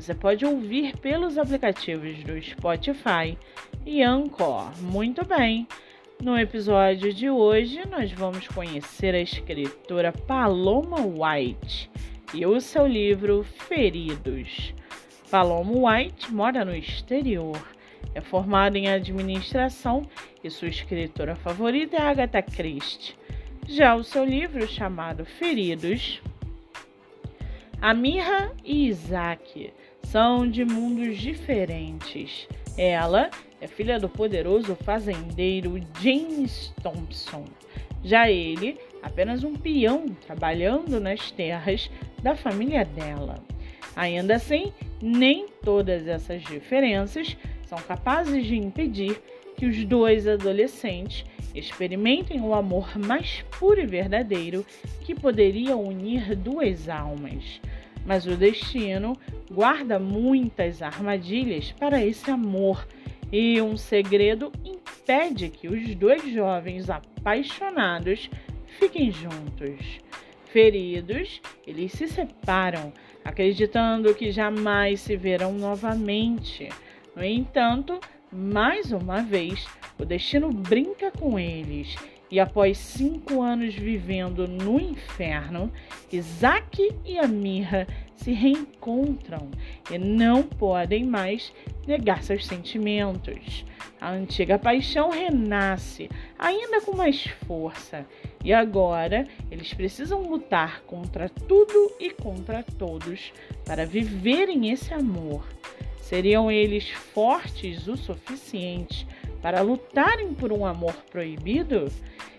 você pode ouvir pelos aplicativos do Spotify e Anchor. Muito bem! No episódio de hoje, nós vamos conhecer a escritora Paloma White e o seu livro Feridos. Paloma White mora no exterior, é formada em administração e sua escritora favorita é Agatha Christie. Já o seu livro, chamado Feridos, Amirra e Isaac são de mundos diferentes. Ela é filha do poderoso fazendeiro James Thompson. Já ele, apenas um peão trabalhando nas terras da família dela. Ainda assim, nem todas essas diferenças são capazes de impedir que os dois adolescentes experimentem o amor mais puro e verdadeiro que poderia unir duas almas. Mas o destino guarda muitas armadilhas para esse amor e um segredo impede que os dois jovens apaixonados fiquem juntos. Feridos, eles se separam, acreditando que jamais se verão novamente. No entanto, mais uma vez, o destino brinca com eles e após cinco anos vivendo no inferno, Isaac e Amirra se reencontram e não podem mais negar seus sentimentos. A antiga paixão renasce, ainda com mais força, e agora eles precisam lutar contra tudo e contra todos para viverem esse amor. Seriam eles fortes o suficiente para lutarem por um amor proibido?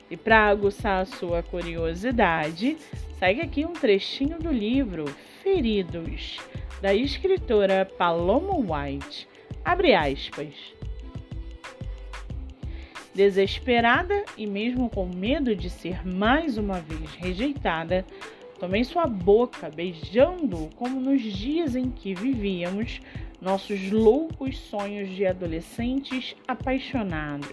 E para aguçar a sua curiosidade, segue aqui um trechinho do livro Feridos, da escritora Paloma White. Abre aspas. Desesperada e mesmo com medo de ser mais uma vez rejeitada, tomei sua boca, beijando-o como nos dias em que vivíamos nossos loucos sonhos de adolescentes apaixonados.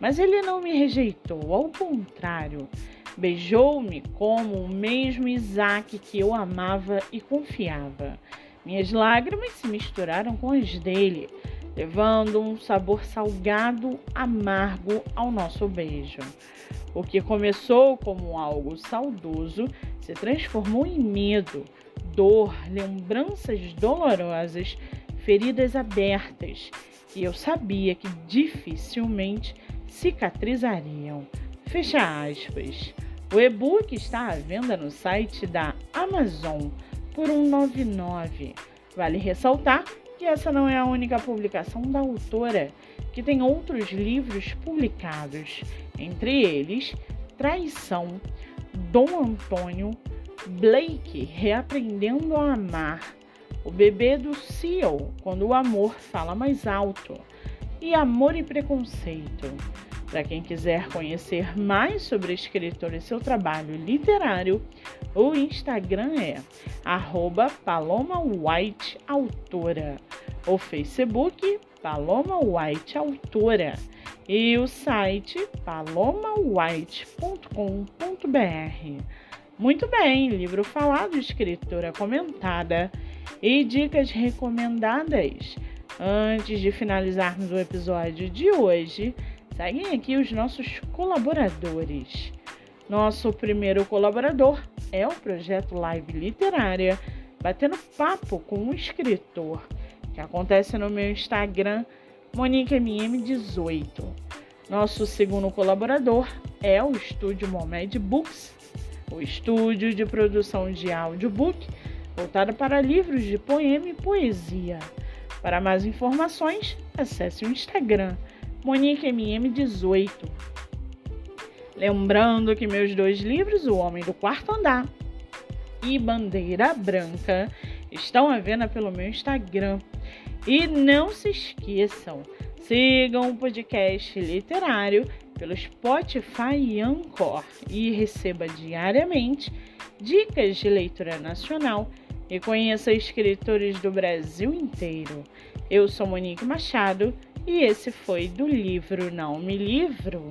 Mas ele não me rejeitou, ao contrário, beijou-me como o mesmo Isaac que eu amava e confiava. Minhas lágrimas se misturaram com as dele, levando um sabor salgado, amargo ao nosso beijo. O que começou como algo saudoso se transformou em medo, dor, lembranças dolorosas, feridas abertas, e eu sabia que dificilmente cicatrizariam. Fecha aspas. O e-book está à venda no site da Amazon por R$ 1,99. Vale ressaltar que essa não é a única publicação da autora, que tem outros livros publicados, entre eles Traição, Dom Antônio, Blake Reaprendendo a Amar, O Bebê do Seal, Quando o Amor Fala Mais Alto, e Amor e Preconceito. Para quem quiser conhecer mais sobre a escritora e seu trabalho literário, o Instagram é @paloma_white_autora, o Facebook Paloma White Autora e o site palomawhite.com.br. Muito bem, livro falado, escritora comentada e dicas recomendadas. Antes de finalizarmos o episódio de hoje, Seguem aqui os nossos colaboradores. Nosso primeiro colaborador é o projeto Live Literária, batendo papo com um escritor, que acontece no meu Instagram, MoniqueMM18. Nosso segundo colaborador é o estúdio Momed Books, o estúdio de produção de audiobook voltado para livros de poema e poesia. Para mais informações, acesse o Instagram Monique MM18. Lembrando que meus dois livros, O Homem do Quarto Andar e Bandeira Branca, estão à venda pelo meu Instagram. E não se esqueçam, sigam o podcast literário pelo Spotify e Anchor e receba diariamente dicas de leitura nacional e conheça escritores do Brasil inteiro. Eu sou Monique Machado e esse foi do livro Não Me Livro.